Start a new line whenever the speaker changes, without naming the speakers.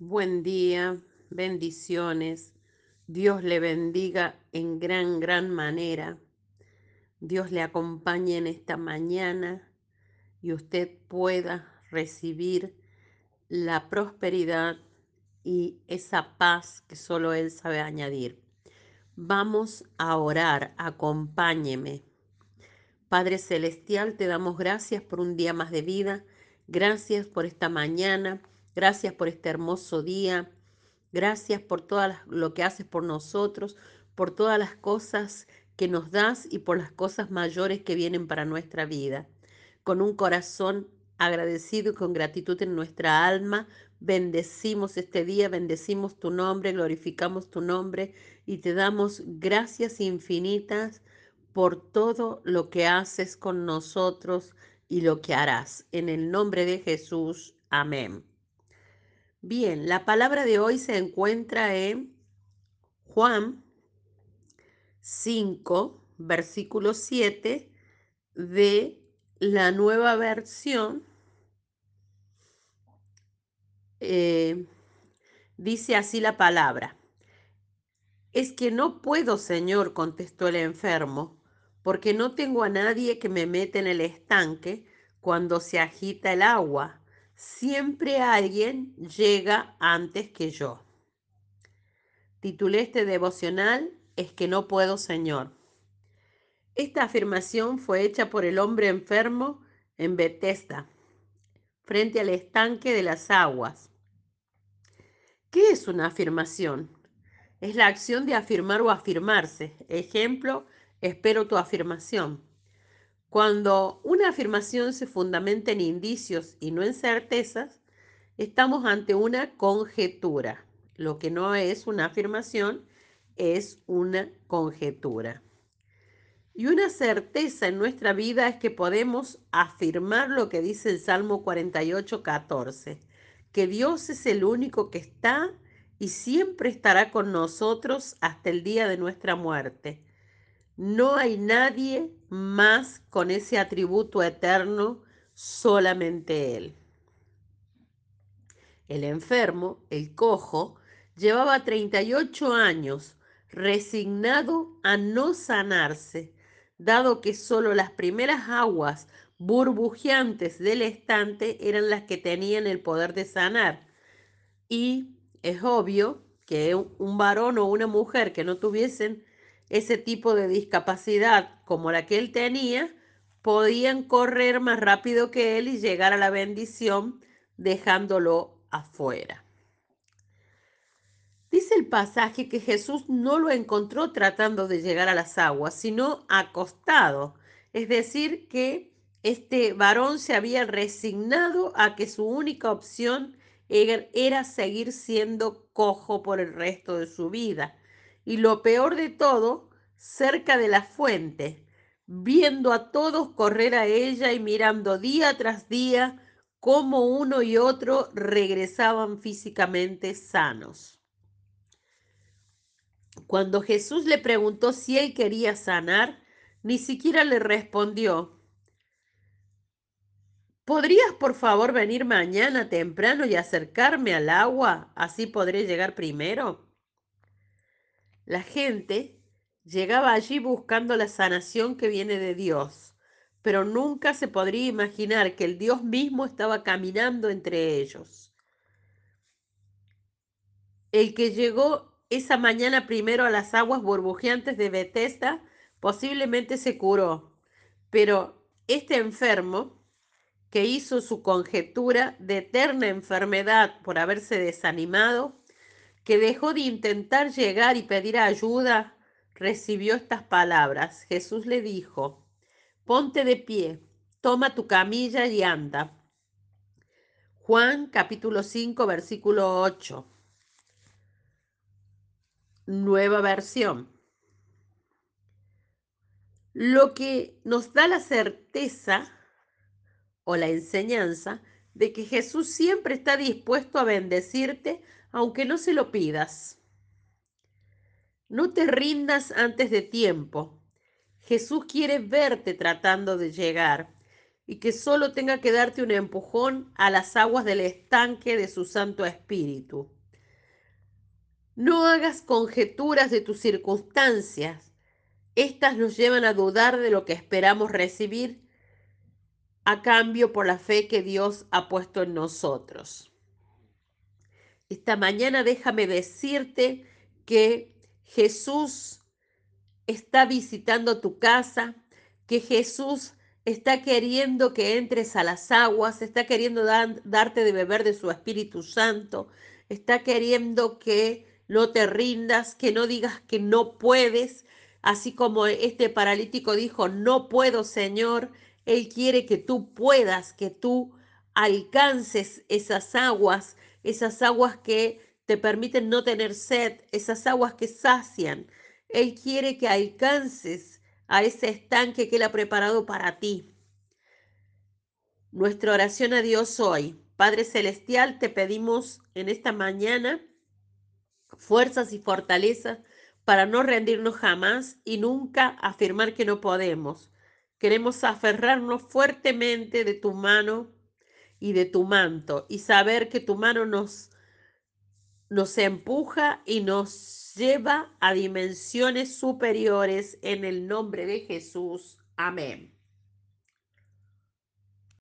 Buen día, bendiciones. Dios le bendiga en gran, gran manera. Dios le acompañe en esta mañana y usted pueda recibir la prosperidad y esa paz que solo Él sabe añadir. Vamos a orar, acompáñeme. Padre Celestial, te damos gracias por un día más de vida, gracias por esta mañana, gracias por este hermoso día, gracias por todo lo que haces por nosotros, por todas las cosas que nos das y por las cosas mayores que vienen para nuestra vida. Con un corazón agradecido y con gratitud en nuestra alma, bendecimos este día, bendecimos tu nombre, glorificamos tu nombre y te damos gracias infinitas por todo lo que haces con nosotros y lo que harás. En el nombre de Jesús, amén. Bien, la palabra de hoy se encuentra en Juan 5, versículo 7 de la nueva versión. Eh, dice así la palabra. Es que no puedo, Señor, contestó el enfermo, porque no tengo a nadie que me meta en el estanque cuando se agita el agua. Siempre alguien llega antes que yo. Titulé este devocional Es que no puedo, Señor. Esta afirmación fue hecha por el hombre enfermo en Bethesda, frente al estanque de las aguas. ¿Qué es una afirmación? Es la acción de afirmar o afirmarse. Ejemplo, espero tu afirmación. Cuando una afirmación se fundamenta en indicios y no en certezas, estamos ante una conjetura. Lo que no es una afirmación es una conjetura. Y una certeza en nuestra vida es que podemos afirmar lo que dice el Salmo 48, 14, que Dios es el único que está y siempre estará con nosotros hasta el día de nuestra muerte. No hay nadie más con ese atributo eterno, solamente Él. El enfermo, el cojo, llevaba 38 años resignado a no sanarse, dado que solo las primeras aguas burbujeantes del estante eran las que tenían el poder de sanar. Y es obvio que un varón o una mujer que no tuviesen ese tipo de discapacidad como la que él tenía, podían correr más rápido que él y llegar a la bendición dejándolo afuera. Dice el pasaje que Jesús no lo encontró tratando de llegar a las aguas, sino acostado. Es decir, que este varón se había resignado a que su única opción era seguir siendo cojo por el resto de su vida y lo peor de todo, cerca de la fuente, viendo a todos correr a ella y mirando día tras día cómo uno y otro regresaban físicamente sanos. Cuando Jesús le preguntó si él quería sanar, ni siquiera le respondió, ¿Podrías por favor venir mañana temprano y acercarme al agua? Así podré llegar primero. La gente llegaba allí buscando la sanación que viene de Dios, pero nunca se podría imaginar que el Dios mismo estaba caminando entre ellos. El que llegó esa mañana primero a las aguas burbujeantes de Bethesda posiblemente se curó, pero este enfermo que hizo su conjetura de eterna enfermedad por haberse desanimado, que dejó de intentar llegar y pedir ayuda, recibió estas palabras. Jesús le dijo, ponte de pie, toma tu camilla y anda. Juan capítulo 5 versículo 8. Nueva versión. Lo que nos da la certeza o la enseñanza de que Jesús siempre está dispuesto a bendecirte aunque no se lo pidas. No te rindas antes de tiempo. Jesús quiere verte tratando de llegar y que solo tenga que darte un empujón a las aguas del estanque de su Santo Espíritu. No hagas conjeturas de tus circunstancias. Estas nos llevan a dudar de lo que esperamos recibir a cambio por la fe que Dios ha puesto en nosotros. Esta mañana déjame decirte que Jesús está visitando tu casa, que Jesús está queriendo que entres a las aguas, está queriendo darte de beber de su Espíritu Santo, está queriendo que no te rindas, que no digas que no puedes, así como este paralítico dijo, no puedo, Señor. Él quiere que tú puedas, que tú alcances esas aguas, esas aguas que te permiten no tener sed, esas aguas que sacian. Él quiere que alcances a ese estanque que Él ha preparado para ti. Nuestra oración a Dios hoy. Padre Celestial, te pedimos en esta mañana fuerzas y fortaleza para no rendirnos jamás y nunca afirmar que no podemos. Queremos aferrarnos fuertemente de tu mano y de tu manto y saber que tu mano nos, nos empuja y nos lleva a dimensiones superiores en el nombre de Jesús. Amén.